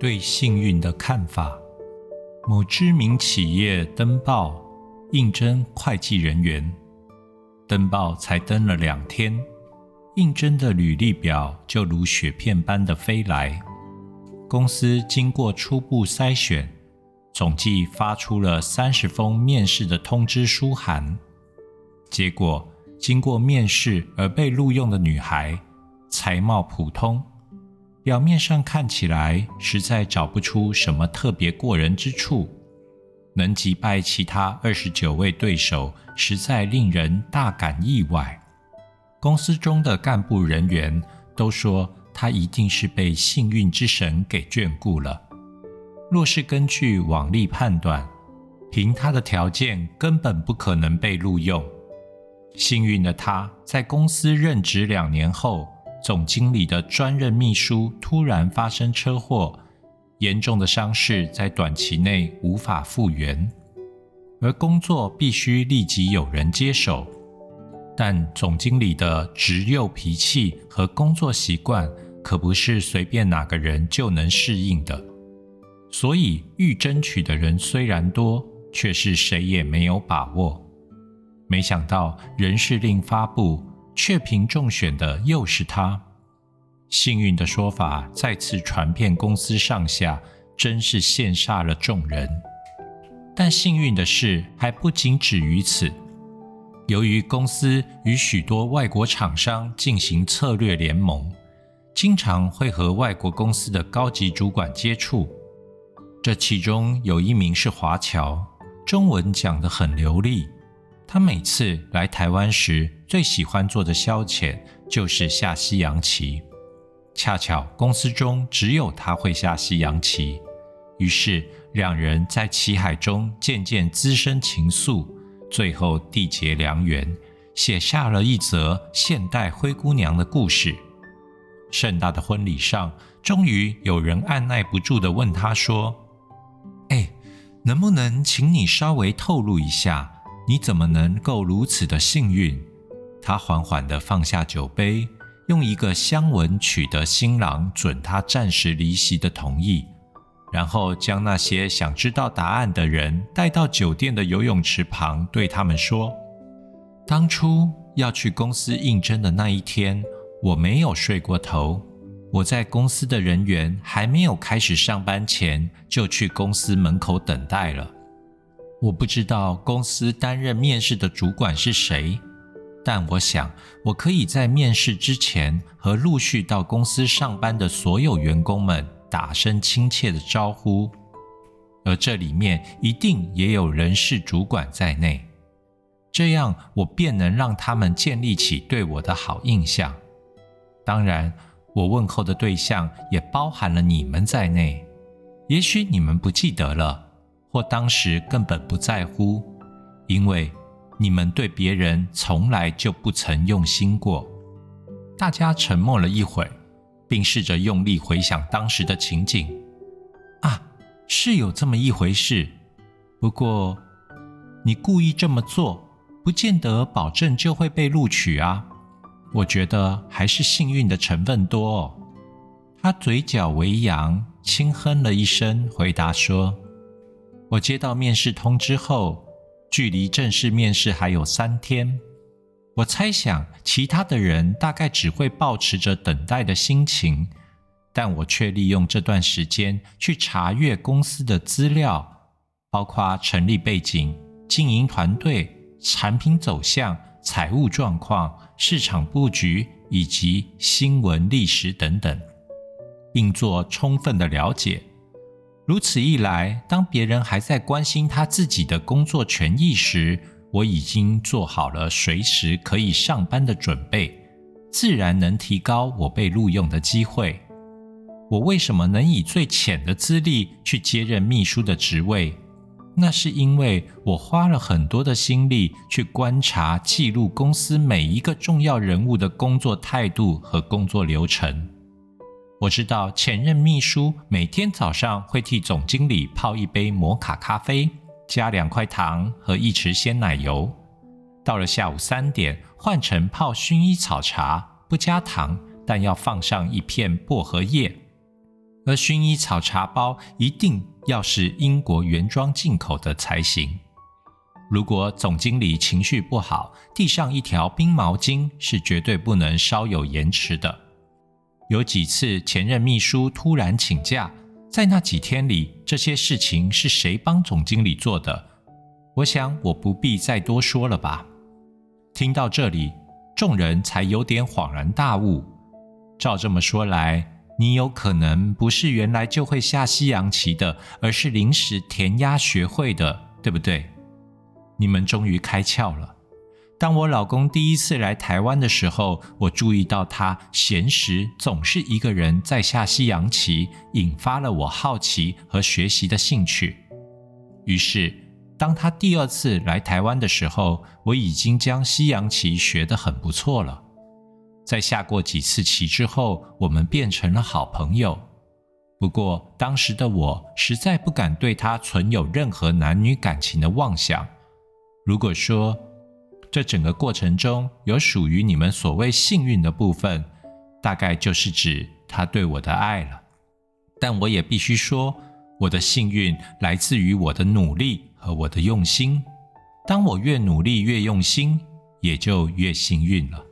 对幸运的看法。某知名企业登报应征会计人员，登报才登了两天，应征的履历表就如雪片般的飞来。公司经过初步筛选，总计发出了三十封面试的通知书函。结果，经过面试而被录用的女孩，才貌普通，表面上看起来实在找不出什么特别过人之处，能击败其他二十九位对手，实在令人大感意外。公司中的干部人员都说，他一定是被幸运之神给眷顾了。若是根据往例判断，凭他的条件，根本不可能被录用。幸运的他，在公司任职两年后，总经理的专任秘书突然发生车祸，严重的伤势在短期内无法复原，而工作必须立即有人接手。但总经理的直幼脾气和工作习惯，可不是随便哪个人就能适应的，所以欲争取的人虽然多，却是谁也没有把握。没想到人事令发布，却凭中选的又是他。幸运的说法再次传遍公司上下，真是羡煞了众人。但幸运的事还不仅止于此。由于公司与许多外国厂商进行策略联盟，经常会和外国公司的高级主管接触。这其中有一名是华侨，中文讲得很流利。他每次来台湾时，最喜欢做的消遣就是下西洋棋。恰巧公司中只有他会下西洋棋，于是两人在棋海中渐渐滋生情愫，最后缔结良缘，写下了一则现代灰姑娘的故事。盛大的婚礼上，终于有人按耐不住地问他说：“哎，能不能请你稍微透露一下？”你怎么能够如此的幸运？他缓缓地放下酒杯，用一个香吻取得新郎准他暂时离席的同意，然后将那些想知道答案的人带到酒店的游泳池旁，对他们说：“当初要去公司应征的那一天，我没有睡过头。我在公司的人员还没有开始上班前，就去公司门口等待了。”我不知道公司担任面试的主管是谁，但我想我可以在面试之前和陆续到公司上班的所有员工们打声亲切的招呼，而这里面一定也有人事主管在内，这样我便能让他们建立起对我的好印象。当然，我问候的对象也包含了你们在内，也许你们不记得了。或当时根本不在乎，因为你们对别人从来就不曾用心过。大家沉默了一会，并试着用力回想当时的情景。啊，是有这么一回事。不过，你故意这么做，不见得保证就会被录取啊。我觉得还是幸运的成分多。哦。他嘴角微扬，轻哼了一声，回答说。我接到面试通知后，距离正式面试还有三天。我猜想其他的人大概只会保持着等待的心情，但我却利用这段时间去查阅公司的资料，包括成立背景、经营团队、产品走向、财务状况、市场布局以及新闻历史等等，并做充分的了解。如此一来，当别人还在关心他自己的工作权益时，我已经做好了随时可以上班的准备，自然能提高我被录用的机会。我为什么能以最浅的资历去接任秘书的职位？那是因为我花了很多的心力去观察、记录公司每一个重要人物的工作态度和工作流程。我知道前任秘书每天早上会替总经理泡一杯摩卡咖啡，加两块糖和一匙鲜奶油。到了下午三点，换成泡薰衣草茶，不加糖，但要放上一片薄荷叶。而薰衣草茶包一定要是英国原装进口的才行。如果总经理情绪不好，递上一条冰毛巾是绝对不能稍有延迟的。有几次前任秘书突然请假，在那几天里，这些事情是谁帮总经理做的？我想我不必再多说了吧。听到这里，众人才有点恍然大悟。照这么说来，你有可能不是原来就会下西洋棋的，而是临时填鸭学会的，对不对？你们终于开窍了。当我老公第一次来台湾的时候，我注意到他闲时总是一个人在下西洋棋，引发了我好奇和学习的兴趣。于是，当他第二次来台湾的时候，我已经将西洋棋学得很不错了。在下过几次棋之后，我们变成了好朋友。不过，当时的我实在不敢对他存有任何男女感情的妄想。如果说这整个过程中有属于你们所谓幸运的部分，大概就是指他对我的爱了。但我也必须说，我的幸运来自于我的努力和我的用心。当我越努力越用心，也就越幸运了。